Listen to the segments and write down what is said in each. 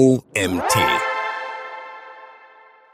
OMT.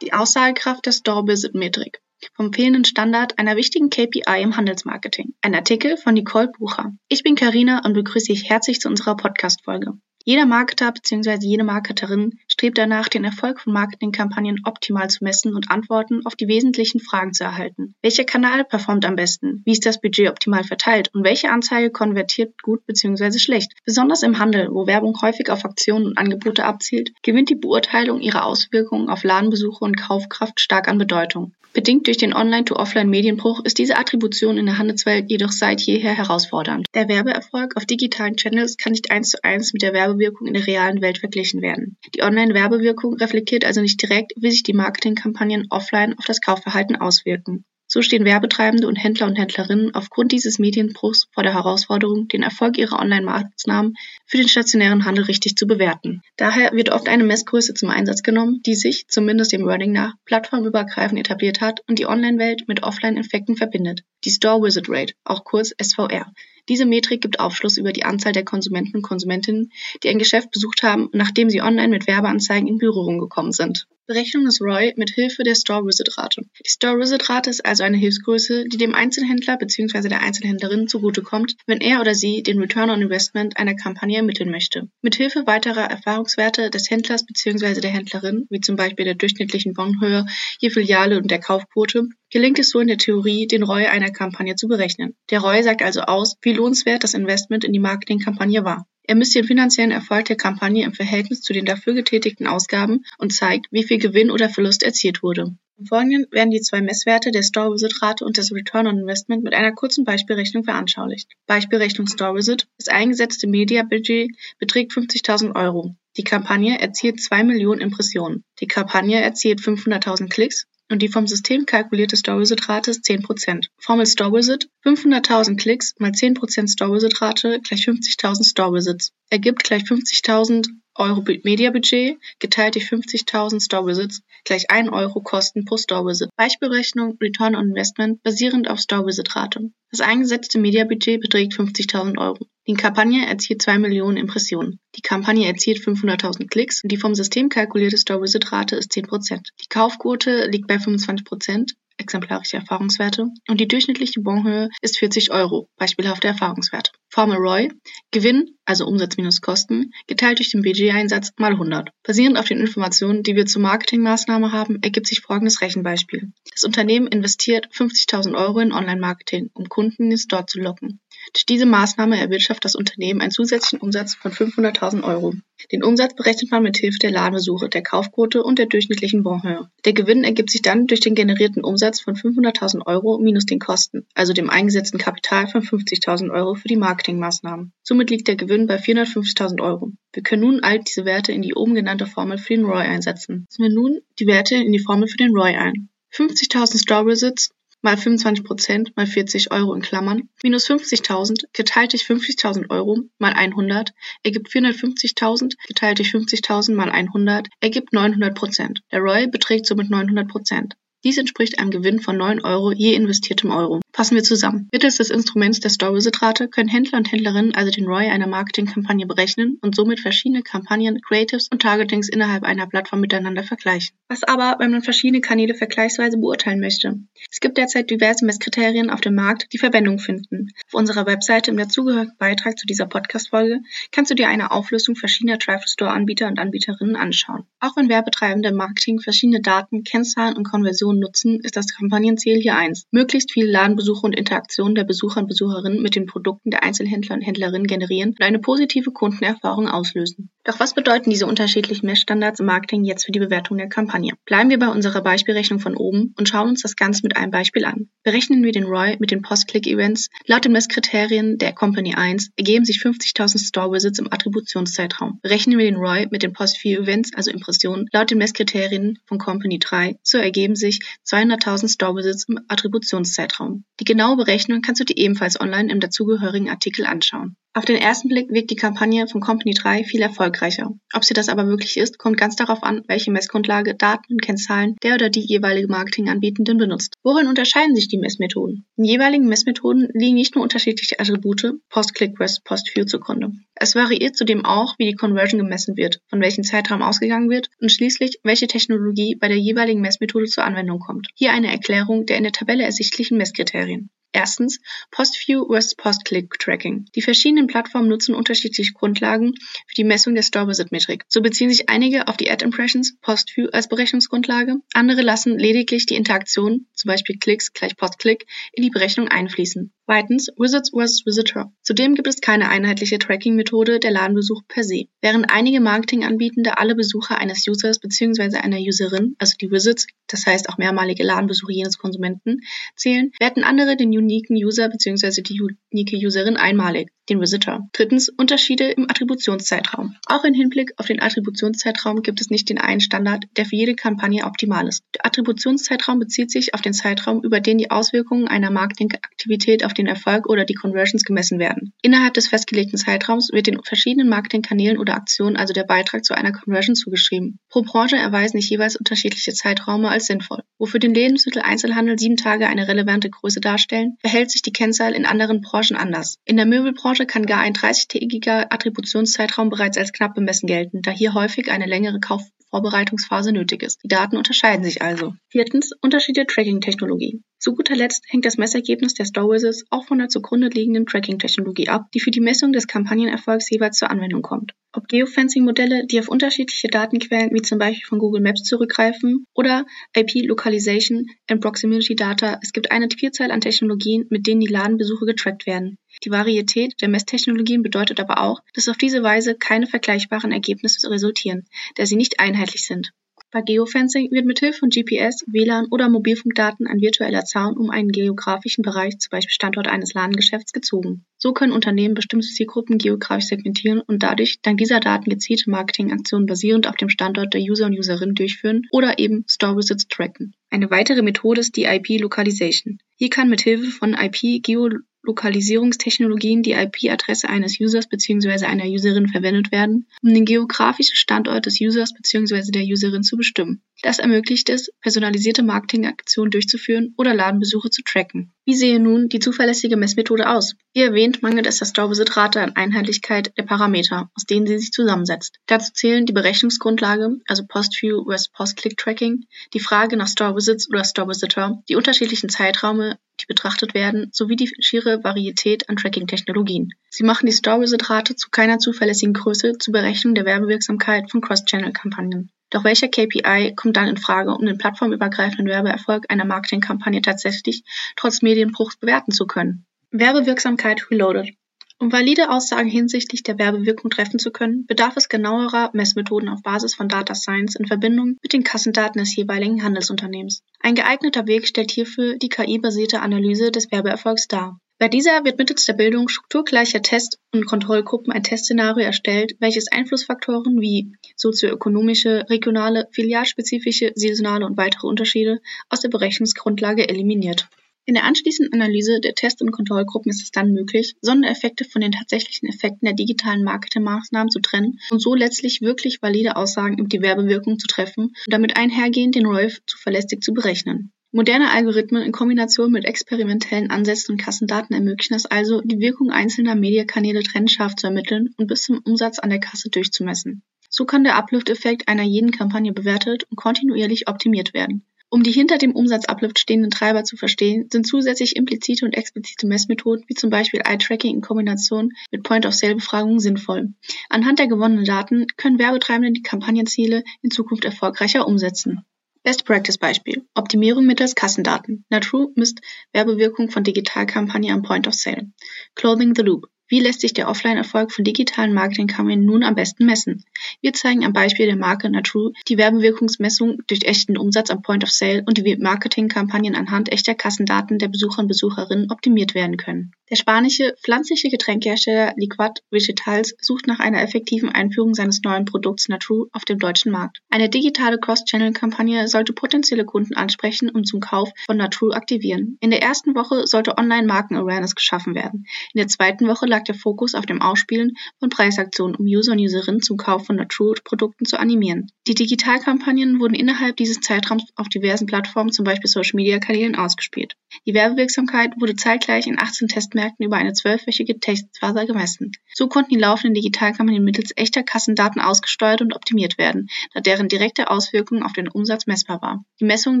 Die Aussagekraft der Store Visit Metrik. Vom fehlenden Standard einer wichtigen KPI im Handelsmarketing. Ein Artikel von Nicole Bucher. Ich bin Karina und begrüße dich herzlich zu unserer Podcast-Folge. Jeder Marketer bzw. jede Marketerin strebt danach, den Erfolg von Marketingkampagnen optimal zu messen und Antworten auf die wesentlichen Fragen zu erhalten. Welcher Kanal performt am besten? Wie ist das Budget optimal verteilt? Und welche Anzeige konvertiert gut bzw. schlecht? Besonders im Handel, wo Werbung häufig auf Aktionen und Angebote abzielt, gewinnt die Beurteilung ihrer Auswirkungen auf Ladenbesuche und Kaufkraft stark an Bedeutung. Bedingt durch den Online-to-Offline-Medienbruch ist diese Attribution in der Handelswelt jedoch seit jeher herausfordernd. Der Werbeerfolg auf digitalen Channels kann nicht eins zu eins mit der Werbewirkung in der realen Welt verglichen werden. Die Online-Werbewirkung reflektiert also nicht direkt, wie sich die Marketingkampagnen offline auf das Kaufverhalten auswirken. So stehen Werbetreibende und Händler und Händlerinnen aufgrund dieses Medienbruchs vor der Herausforderung, den Erfolg ihrer Online-Maßnahmen für den stationären Handel richtig zu bewerten. Daher wird oft eine Messgröße zum Einsatz genommen, die sich, zumindest dem Wording nach, plattformübergreifend etabliert hat und die Online-Welt mit Offline-Effekten verbindet. Die Store Visit Rate, auch kurz SVR. Diese Metrik gibt Aufschluss über die Anzahl der Konsumenten und Konsumentinnen, die ein Geschäft besucht haben, nachdem sie online mit Werbeanzeigen in Berührung gekommen sind. Berechnung des ROI mit Hilfe der Store-Visit-Rate. Die Store-Visit-Rate ist also eine Hilfsgröße, die dem Einzelhändler bzw. der Einzelhändlerin zugutekommt, wenn er oder sie den Return on Investment einer Kampagne ermitteln möchte. Mit Hilfe weiterer Erfahrungswerte des Händlers bzw. der Händlerin, wie zum Beispiel der durchschnittlichen Bonhöhe je Filiale und der Kaufquote, gelingt es so in der Theorie, den ROI einer Kampagne zu berechnen. Der ROI sagt also aus, wie lohnenswert das Investment in die Marketingkampagne war. Er misst den finanziellen Erfolg der Kampagne im Verhältnis zu den dafür getätigten Ausgaben und zeigt, wie viel Gewinn oder Verlust erzielt wurde. Im Folgenden werden die zwei Messwerte der Store Visit Rate und des Return on Investment mit einer kurzen Beispielrechnung veranschaulicht. Beispielrechnung Store Visit. Das eingesetzte Media Budget beträgt 50.000 Euro. Die Kampagne erzielt 2 Millionen Impressionen. Die Kampagne erzielt 500.000 Klicks und die vom System kalkulierte Store-Visit-Rate ist 10%. Formel Store-Visit, 500.000 Klicks mal 10% Store-Visit-Rate gleich 50.000 Store-Visits. Ergibt gleich 50.000 Euro Mediabudget geteilt durch 50.000 Store Visits gleich 1 Euro Kosten pro Store Visit. Beispielrechnung Return on Investment basierend auf Store Visit Rate. Das eingesetzte Mediabudget beträgt 50.000 Euro. Die Kampagne erzielt 2 Millionen Impressionen. Die Kampagne erzielt 500.000 Klicks und die vom System kalkulierte Store Visit Rate ist 10%. Die Kaufquote liegt bei 25% exemplarische Erfahrungswerte und die durchschnittliche Bonhöhe ist 40 Euro, beispielhafte Erfahrungswerte. Formel ROI, Gewinn, also Umsatz minus Kosten, geteilt durch den Budgeteinsatz mal 100. Basierend auf den Informationen, die wir zur Marketingmaßnahme haben, ergibt sich folgendes Rechenbeispiel. Das Unternehmen investiert 50.000 Euro in Online-Marketing, um Kunden in den Store zu locken. Durch diese Maßnahme erwirtschaftet das Unternehmen einen zusätzlichen Umsatz von 500.000 Euro. Den Umsatz berechnet man mit Hilfe der Ladenbesuche, der Kaufquote und der durchschnittlichen Bonheur. Der Gewinn ergibt sich dann durch den generierten Umsatz von 500.000 Euro minus den Kosten, also dem eingesetzten Kapital von 50.000 Euro für die Marketingmaßnahmen. Somit liegt der Gewinn bei 450.000 Euro. Wir können nun all diese Werte in die oben genannte Formel für den ROI einsetzen. Setzen wir nun die Werte in die Formel für den ROI ein. 50.000 Store Visits mal 25 Prozent mal 40 Euro in Klammern minus 50.000 geteilt durch 50.000 Euro mal 100 ergibt 450.000 geteilt durch 50.000 mal 100 ergibt 900 Prozent. Der ROI beträgt somit 900 Prozent. Dies entspricht einem Gewinn von 9 Euro je investiertem Euro. Fassen wir zusammen. Mittels des Instruments der Store-Visit-Rate können Händler und Händlerinnen also den ROI einer Marketingkampagne berechnen und somit verschiedene Kampagnen, Creatives und Targetings innerhalb einer Plattform miteinander vergleichen. Was aber, wenn man verschiedene Kanäle vergleichsweise beurteilen möchte? Es gibt derzeit diverse Messkriterien auf dem Markt, die Verwendung finden. Auf unserer Webseite im dazugehörigen Beitrag zu dieser Podcast-Folge kannst du dir eine Auflistung verschiedener Traffic-Store-Anbieter und Anbieterinnen anschauen. Auch wenn Werbetreibende im Marketing verschiedene Daten, Kennzahlen und Konversionen nutzen, ist das Kampagnenziel hier eins. Möglichst viele Ladenbesucher Besuche und Interaktionen der Besucher und Besucherinnen mit den Produkten der Einzelhändler und Händlerinnen generieren und eine positive Kundenerfahrung auslösen. Doch was bedeuten diese unterschiedlichen Messstandards im Marketing jetzt für die Bewertung der Kampagne? Bleiben wir bei unserer Beispielrechnung von oben und schauen uns das Ganze mit einem Beispiel an. Berechnen wir den ROI mit den Post-Click-Events. Laut den Messkriterien der Company 1 ergeben sich 50.000 Store-Visits im Attributionszeitraum. Berechnen wir den ROI mit den Post-View-Events, also Impressionen, laut den Messkriterien von Company 3, so ergeben sich 200.000 Store-Visits im Attributionszeitraum. Die genaue Berechnung kannst du dir ebenfalls online im dazugehörigen Artikel anschauen. Auf den ersten Blick wirkt die Kampagne von Company 3 viel erfolgreicher. Ob sie das aber wirklich ist, kommt ganz darauf an, welche Messgrundlage, Daten und Kennzahlen der oder die jeweilige Marketinganbietenden benutzt. Worin unterscheiden sich die Messmethoden? Den jeweiligen Messmethoden liegen nicht nur unterschiedliche Attribute, Post-Click versus Post-View zugrunde. Es variiert zudem auch, wie die Conversion gemessen wird, von welchem Zeitraum ausgegangen wird und schließlich, welche Technologie bei der jeweiligen Messmethode zur Anwendung kommt. Hier eine Erklärung der in der Tabelle ersichtlichen Messkriterien. Erstens Post-View vs. Post-Click-Tracking. Die verschiedenen Plattformen nutzen unterschiedliche Grundlagen für die Messung der Store-Visit-Metrik. So beziehen sich einige auf die Ad-Impressions Post-View als Berechnungsgrundlage, andere lassen lediglich die Interaktion, zum Beispiel Klicks gleich Post-Click, in die Berechnung einfließen. Zweitens Wizards vs. Visitor. Zudem gibt es keine einheitliche Tracking-Methode der Ladenbesuch per se. Während einige Marketinganbietende alle Besucher eines Users bzw. einer Userin, also die Wizards, das heißt auch mehrmalige Ladenbesuche jenes Konsumenten, zählen, werten andere den uniken User bzw. die unique Userin einmalig den Visitor. Drittens Unterschiede im Attributionszeitraum. Auch im Hinblick auf den Attributionszeitraum gibt es nicht den einen Standard, der für jede Kampagne optimal ist. Der Attributionszeitraum bezieht sich auf den Zeitraum, über den die Auswirkungen einer Marketingaktivität auf den Erfolg oder die Conversions gemessen werden. Innerhalb des festgelegten Zeitraums wird den verschiedenen Marketingkanälen oder Aktionen also der Beitrag zu einer Conversion zugeschrieben. Pro Branche erweisen sich jeweils unterschiedliche Zeiträume als sinnvoll. Wo für den Lebensmitteleinzelhandel sieben Tage eine relevante Größe darstellen, verhält sich die Kennzahl in anderen Branchen anders. In der Möbelbranche Branche kann gar ein 30-tägiger Attributionszeitraum bereits als knapp bemessen gelten, da hier häufig eine längere Kaufvorbereitungsphase nötig ist. Die Daten unterscheiden sich also. Viertens, Unterschiede Tracking-Technologie. Zu guter Letzt hängt das Messergebnis der Store-Wizards auch von der zugrunde liegenden Tracking-Technologie ab, die für die Messung des Kampagnenerfolgs jeweils zur Anwendung kommt. Ob Geofencing-Modelle, die auf unterschiedliche Datenquellen wie zum Beispiel von Google Maps zurückgreifen oder IP-Localization and Proximity Data, es gibt eine Vielzahl an Technologien, mit denen die Ladenbesuche getrackt werden. Die Varietät der Messtechnologien bedeutet aber auch, dass auf diese Weise keine vergleichbaren Ergebnisse resultieren, da sie nicht einheitlich sind. Bei Geofencing wird mithilfe von GPS, WLAN oder Mobilfunkdaten ein virtueller Zaun um einen geografischen Bereich, zum Beispiel Standort eines Ladengeschäfts, gezogen. So können Unternehmen bestimmte Zielgruppen geografisch segmentieren und dadurch dank dieser Daten gezielte Marketingaktionen basierend auf dem Standort der User und Userinnen durchführen oder eben Store Visits tracken. Eine weitere Methode ist die IP Localization. Hier kann mithilfe von IP Geo Lokalisierungstechnologien die IP-Adresse eines Users bzw. einer Userin verwendet werden, um den geografischen Standort des Users bzw. der Userin zu bestimmen. Das ermöglicht es, personalisierte Marketingaktionen durchzuführen oder Ladenbesuche zu tracken. Wie sehe nun die zuverlässige Messmethode aus? Wie erwähnt, mangelt es der Store-Visit-Rate an Einheitlichkeit der Parameter, aus denen sie sich zusammensetzt. Dazu zählen die Berechnungsgrundlage, also Post-View vs. Post-Click-Tracking, die Frage nach Store-Visits oder Store-Visitor, die unterschiedlichen Zeiträume, die betrachtet werden, sowie die schiere Varietät an Tracking-Technologien. Sie machen die Store-Visit-Rate zu keiner zuverlässigen Größe zur Berechnung der Werbewirksamkeit von Cross-Channel-Kampagnen. Doch welcher KPI kommt dann in Frage, um den plattformübergreifenden Werbeerfolg einer Marketingkampagne tatsächlich trotz Medienbruchs bewerten zu können? Werbewirksamkeit Reloaded. Um valide Aussagen hinsichtlich der Werbewirkung treffen zu können, bedarf es genauerer Messmethoden auf Basis von Data Science in Verbindung mit den Kassendaten des jeweiligen Handelsunternehmens. Ein geeigneter Weg stellt hierfür die KI-basierte Analyse des Werbeerfolgs dar. Bei dieser wird mittels der Bildung strukturgleicher Test- und Kontrollgruppen ein Testszenario erstellt, welches Einflussfaktoren wie sozioökonomische, regionale, filialspezifische, saisonale und weitere Unterschiede aus der Berechnungsgrundlage eliminiert. In der anschließenden Analyse der Test- und Kontrollgruppen ist es dann möglich, Sondereffekte von den tatsächlichen Effekten der digitalen Marketingmaßnahmen zu trennen und so letztlich wirklich valide Aussagen über die Werbewirkung zu treffen und damit einhergehend den ROIF zuverlässig zu berechnen. Moderne Algorithmen in Kombination mit experimentellen Ansätzen und Kassendaten ermöglichen es also, die Wirkung einzelner Mediakanäle trennscharf zu ermitteln und bis zum Umsatz an der Kasse durchzumessen. So kann der Uplift-Effekt einer jeden Kampagne bewertet und kontinuierlich optimiert werden. Um die hinter dem Umsatzuplift stehenden Treiber zu verstehen, sind zusätzlich implizite und explizite Messmethoden wie zum Beispiel Eye-Tracking in Kombination mit Point-of-Sale-Befragungen sinnvoll. Anhand der gewonnenen Daten können Werbetreibende die Kampagnenziele in Zukunft erfolgreicher umsetzen. Best Practice Beispiel. Optimierung mittels Kassendaten. Natrue misst Werbewirkung von Digitalkampagne am Point of Sale. Clothing the Loop. Wie lässt sich der Offline-Erfolg von digitalen Marketingkampagnen nun am besten messen? Wir zeigen am Beispiel der Marke Natrue die Werbewirkungsmessung durch echten Umsatz am Point of Sale und wie Marketingkampagnen anhand echter Kassendaten der Besucher und Besucherinnen optimiert werden können. Der spanische pflanzliche Getränkehersteller Liquid Vegetals sucht nach einer effektiven Einführung seines neuen Produkts Natrue auf dem deutschen Markt. Eine digitale Cross-Channel-Kampagne sollte potenzielle Kunden ansprechen und zum Kauf von Natrue aktivieren. In der ersten Woche sollte Online-Marken-Awareness geschaffen werden. In der zweiten Woche lag der Fokus auf dem Ausspielen von Preisaktionen, um User und Userinnen zum Kauf von Natrue-Produkten zu animieren. Die Digitalkampagnen wurden innerhalb dieses Zeitraums auf diversen Plattformen, zum Beispiel Social-Media-Kanälen, ausgespielt. Die Werbewirksamkeit wurde zeitgleich in 18 Tests Finanzmärkten über eine zwölfwöchige Testphase gemessen. So konnten die laufenden Digitalkampagnen mittels echter Kassendaten ausgesteuert und optimiert werden, da deren direkte Auswirkung auf den Umsatz messbar war. Die Messung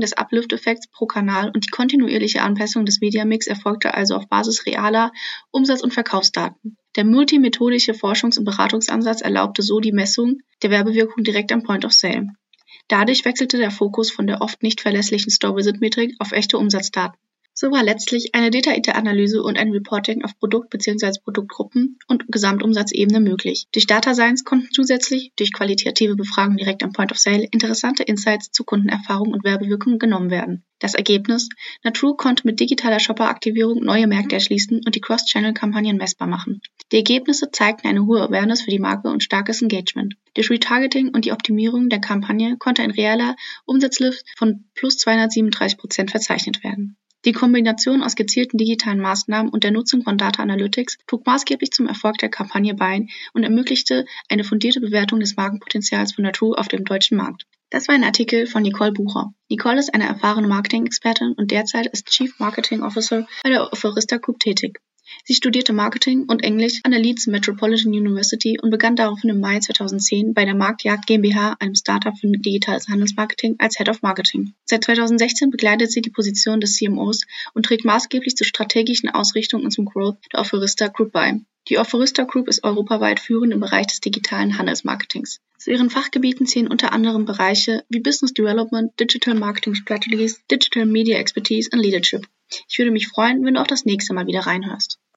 des Uplift-Effekts pro Kanal und die kontinuierliche Anpassung des Mediamix erfolgte also auf Basis realer Umsatz- und Verkaufsdaten. Der multimethodische Forschungs- und Beratungsansatz erlaubte so die Messung der Werbewirkung direkt am Point of Sale. Dadurch wechselte der Fokus von der oft nicht verlässlichen Store-Visit-Metrik auf echte Umsatzdaten. So war letztlich eine detaillierte Analyse und ein Reporting auf Produkt- bzw. Produktgruppen und Gesamtumsatzebene möglich. Durch Data Science konnten zusätzlich durch qualitative Befragung direkt am Point of Sale interessante Insights zu Kundenerfahrung und Werbewirkung genommen werden. Das Ergebnis? Natrue konnte mit digitaler Shopper-Aktivierung neue Märkte erschließen und die Cross-Channel-Kampagnen messbar machen. Die Ergebnisse zeigten eine hohe Awareness für die Marke und starkes Engagement. Durch Retargeting und die Optimierung der Kampagne konnte ein realer Umsatzlift von plus 237 Prozent verzeichnet werden. Die Kombination aus gezielten digitalen Maßnahmen und der Nutzung von Data Analytics trug maßgeblich zum Erfolg der Kampagne bei und ermöglichte eine fundierte Bewertung des Markenpotenzials von Natur auf dem deutschen Markt. Das war ein Artikel von Nicole Bucher. Nicole ist eine erfahrene Marketing-Expertin und derzeit ist Chief Marketing Officer bei der Offerista Group tätig. Sie studierte Marketing und Englisch an der Leeds Metropolitan University und begann daraufhin im Mai 2010 bei der Marktjagd GmbH, einem Startup für digitales Handelsmarketing, als Head of Marketing. Seit 2016 begleitet sie die Position des CMOs und trägt maßgeblich zur strategischen Ausrichtung und zum Growth der Offerista Group bei. Die Offerista Group ist europaweit führend im Bereich des digitalen Handelsmarketings. Zu ihren Fachgebieten zählen unter anderem Bereiche wie Business Development, Digital Marketing Strategies, Digital Media Expertise und Leadership. Ich würde mich freuen, wenn du auch das nächste Mal wieder reinhörst.